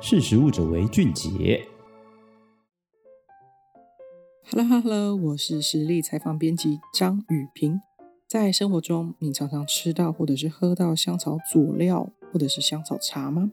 识食物者为俊杰。Hello Hello，我是实力采访编辑张雨萍。在生活中，你常常吃到或者是喝到香草佐料或者是香草茶吗？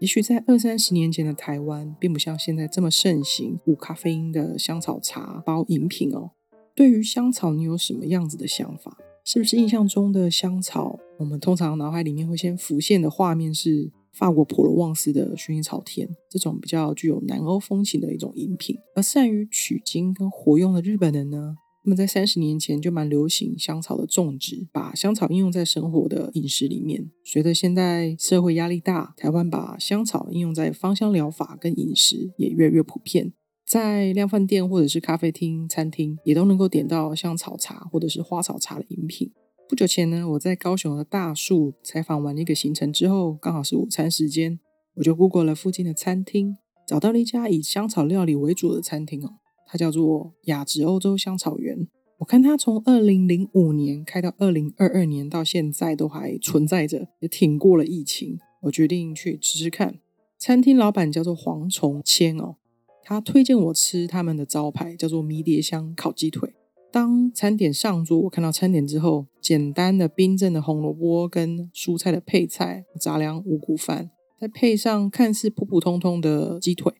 也许在二三十年前的台湾，并不像现在这么盛行无咖啡因的香草茶包饮品哦。对于香草，你有什么样子的想法？是不是印象中的香草，我们通常脑海里面会先浮现的画面是？法国普罗旺斯的薰衣草田，这种比较具有南欧风情的一种饮品。而善于取经跟活用的日本人呢，那么在三十年前就蛮流行香草的种植，把香草应用在生活的饮食里面。随着现在社会压力大，台湾把香草应用在芳香疗法跟饮食也越来越普遍，在量贩店或者是咖啡厅、餐厅也都能够点到香草茶或者是花草茶的饮品。不久前呢，我在高雄的大树采访完一个行程之后，刚好是午餐时间，我就 Google 了附近的餐厅，找到了一家以香草料理为主的餐厅哦，它叫做雅致欧洲香草园。我看它从二零零五年开到二零二二年，到现在都还存在着，也挺过了疫情。我决定去吃吃看。餐厅老板叫做黄崇谦哦，他推荐我吃他们的招牌，叫做迷迭香烤鸡腿。当餐点上桌，我看到餐点之后，简单的冰镇的红萝卜跟蔬菜的配菜，杂粮五谷饭，再配上看似普普通通的鸡腿，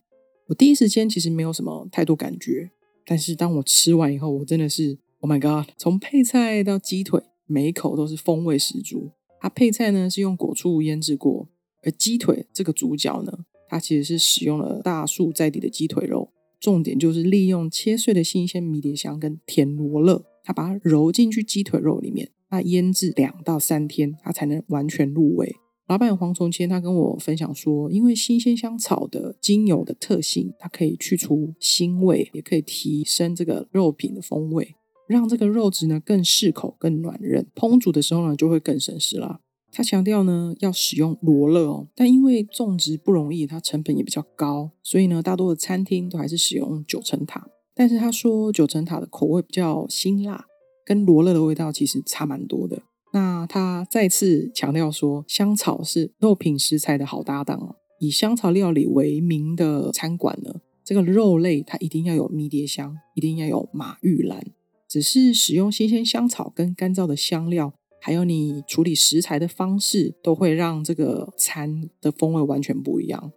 我第一时间其实没有什么太多感觉。但是当我吃完以后，我真的是 Oh my God！从配菜到鸡腿，每一口都是风味十足。它配菜呢是用果醋腌制过，而鸡腿这个主角呢，它其实是使用了大树在地的鸡腿肉。重点就是利用切碎的新鲜迷迭香跟甜罗勒，它把它揉进去鸡腿肉里面，那腌制两到三天，它才能完全入味。老板黄崇谦他跟我分享说，因为新鲜香草的精油的特性，它可以去除腥味，也可以提升这个肉品的风味，让这个肉质呢更适口、更软韧，烹煮的时候呢就会更省时了。他强调呢，要使用罗勒哦，但因为种植不容易，它成本也比较高，所以呢，大多的餐厅都还是使用九层塔。但是他说九层塔的口味比较辛辣，跟罗勒的味道其实差蛮多的。那他再次强调说，香草是肉品食材的好搭档哦。以香草料理为名的餐馆呢，这个肉类它一定要有迷迭香，一定要有马玉兰，只是使用新鲜香草跟干燥的香料。还有你处理食材的方式，都会让这个餐的风味完全不一样。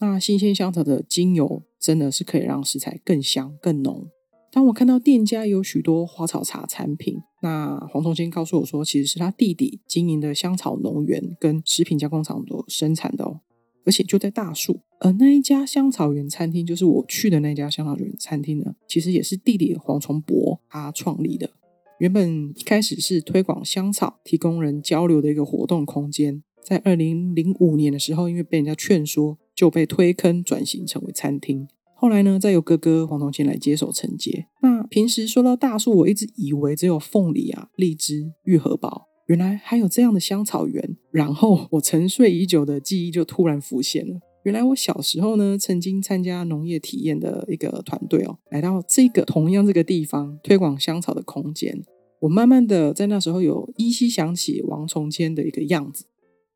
那新鲜香草的精油真的是可以让食材更香更浓。当我看到店家有许多花草茶产品，那黄崇先告诉我说，其实是他弟弟经营的香草农园跟食品加工厂所生产的哦，而且就在大树。而那一家香草园餐厅，就是我去的那家香草园餐厅呢，其实也是弟弟黄崇博他创立的。原本一开始是推广香草、提供人交流的一个活动空间，在二零零五年的时候，因为被人家劝说，就被推坑转型成为餐厅。后来呢，再由哥哥黄崇谦来接手承接。那平时说到大树，我一直以为只有凤梨啊、荔枝、玉荷包，原来还有这样的香草园。然后我沉睡已久的记忆就突然浮现了。原来我小时候呢，曾经参加农业体验的一个团队哦，来到这个同样这个地方推广香草的空间。我慢慢的在那时候有依稀想起王崇谦的一个样子。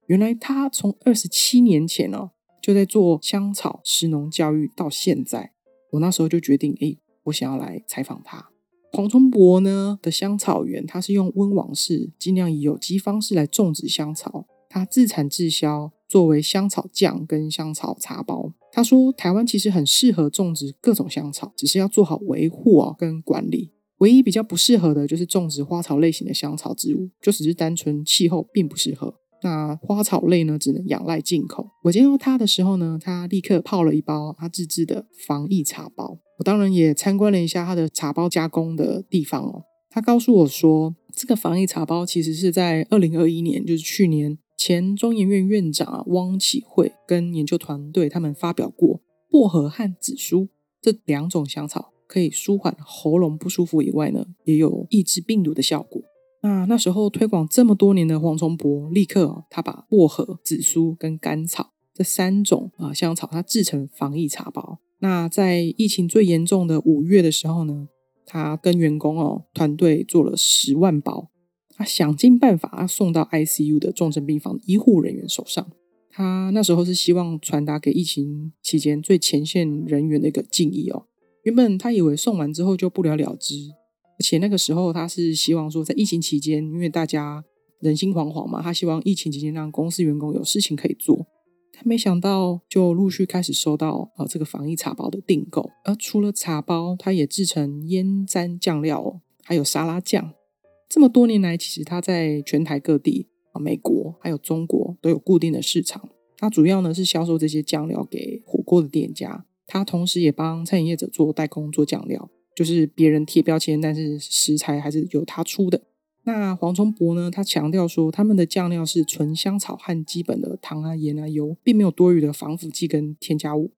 原来他从二十七年前哦，就在做香草食农教育到现在。我那时候就决定，哎，我想要来采访他。黄崇博呢的香草园，他是用温网式，尽量以有机方式来种植香草，他自产自销。作为香草酱跟香草茶包，他说台湾其实很适合种植各种香草，只是要做好维护哦跟管理。唯一比较不适合的就是种植花草类型的香草植物，就只是单纯气候并不适合。那花草类呢，只能仰赖进口。我见到他的时候呢，他立刻泡了一包他自制的防疫茶包。我当然也参观了一下他的茶包加工的地方哦。他告诉我说，这个防疫茶包其实是在二零二一年，就是去年。前中研院院长啊，汪启慧跟研究团队他们发表过，薄荷和紫苏这两种香草可以舒缓喉咙不舒服以外呢，也有抑制病毒的效果。那那时候推广这么多年的黄崇博，立刻啊，他把薄荷、紫苏跟甘草这三种啊香草，它制成防疫茶包。那在疫情最严重的五月的时候呢，他跟员工哦团队做了十万包。他想尽办法，送到 ICU 的重症病房医护人员手上。他那时候是希望传达给疫情期间最前线人员的一个敬意哦。原本他以为送完之后就不了了之，而且那个时候他是希望说，在疫情期间，因为大家人心惶惶嘛，他希望疫情期间让公司员工有事情可以做。他没想到，就陆续开始收到呃这个防疫茶包的订购。而除了茶包，他也制成腌蘸酱料，还有沙拉酱。这么多年来，其实他在全台各地啊，美国还有中国都有固定的市场。他主要呢是销售这些酱料给火锅的店家。他同时也帮餐饮业者做代工做酱料，就是别人贴标签，但是食材还是由他出的。那黄崇博呢，他强调说，他们的酱料是纯香草和基本的糖啊、盐啊、油，并没有多余的防腐剂跟添加物，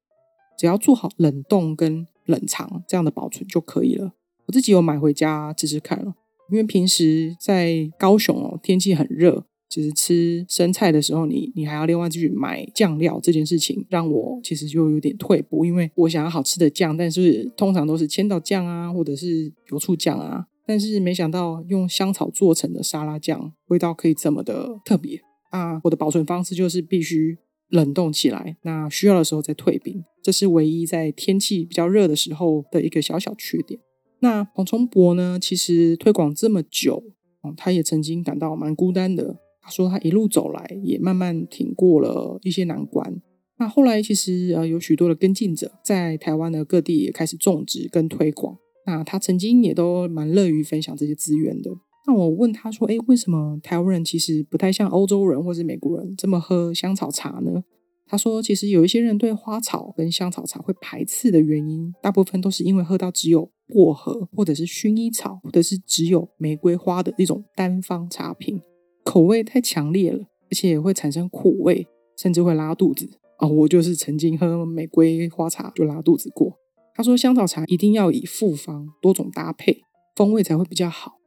只要做好冷冻跟冷藏这样的保存就可以了。我自己有买回家吃吃看了，因为平时在高雄哦，天气很热。其实吃生菜的时候，你你还要另外去买酱料这件事情，让我其实就有点退步，因为我想要好吃的酱，但是通常都是千岛酱啊，或者是油醋酱啊，但是没想到用香草做成的沙拉酱，味道可以这么的特别啊！我的保存方式就是必须冷冻起来，那需要的时候再退冰，这是唯一在天气比较热的时候的一个小小缺点。那黄崇博呢，其实推广这么久，嗯，他也曾经感到蛮孤单的。他说他一路走来，也慢慢挺过了一些难关。那后来其实呃有许多的跟进者在台湾的各地也开始种植跟推广。那他曾经也都蛮乐于分享这些资源的。那我问他说：“诶，为什么台湾人其实不太像欧洲人或是美国人这么喝香草茶呢？”他说：“其实有一些人对花草跟香草茶会排斥的原因，大部分都是因为喝到只有薄荷或者是薰衣草，或者是只有玫瑰花的那种单方茶品。”口味太强烈了，而且会产生苦味，甚至会拉肚子啊、哦！我就是曾经喝玫瑰花茶就拉肚子过。他说香草茶一定要以复方多种搭配，风味才会比较好。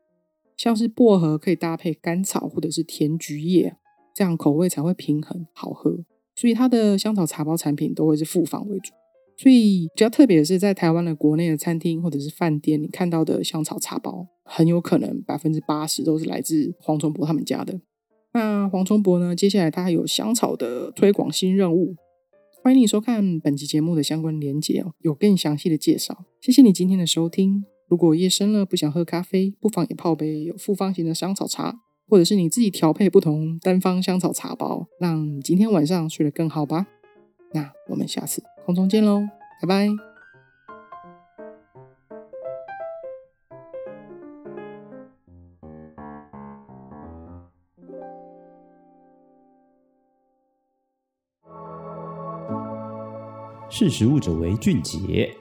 像是薄荷可以搭配甘草或者是甜菊叶，这样口味才会平衡好喝。所以他的香草茶包产品都会是复方为主。所以比较特别的是，在台湾的国内的餐厅或者是饭店，你看到的香草茶包，很有可能百分之八十都是来自黄崇博他们家的。那黄崇博呢，接下来他还有香草的推广新任务，欢迎你收看本期节目的相关连结哦，有更详细的介绍。谢谢你今天的收听。如果夜深了不想喝咖啡，不妨也泡杯有复方型的香草茶，或者是你自己调配不同单方香草茶包，让今天晚上睡得更好吧。那我们下次空中见喽，拜拜。识时务者为俊杰。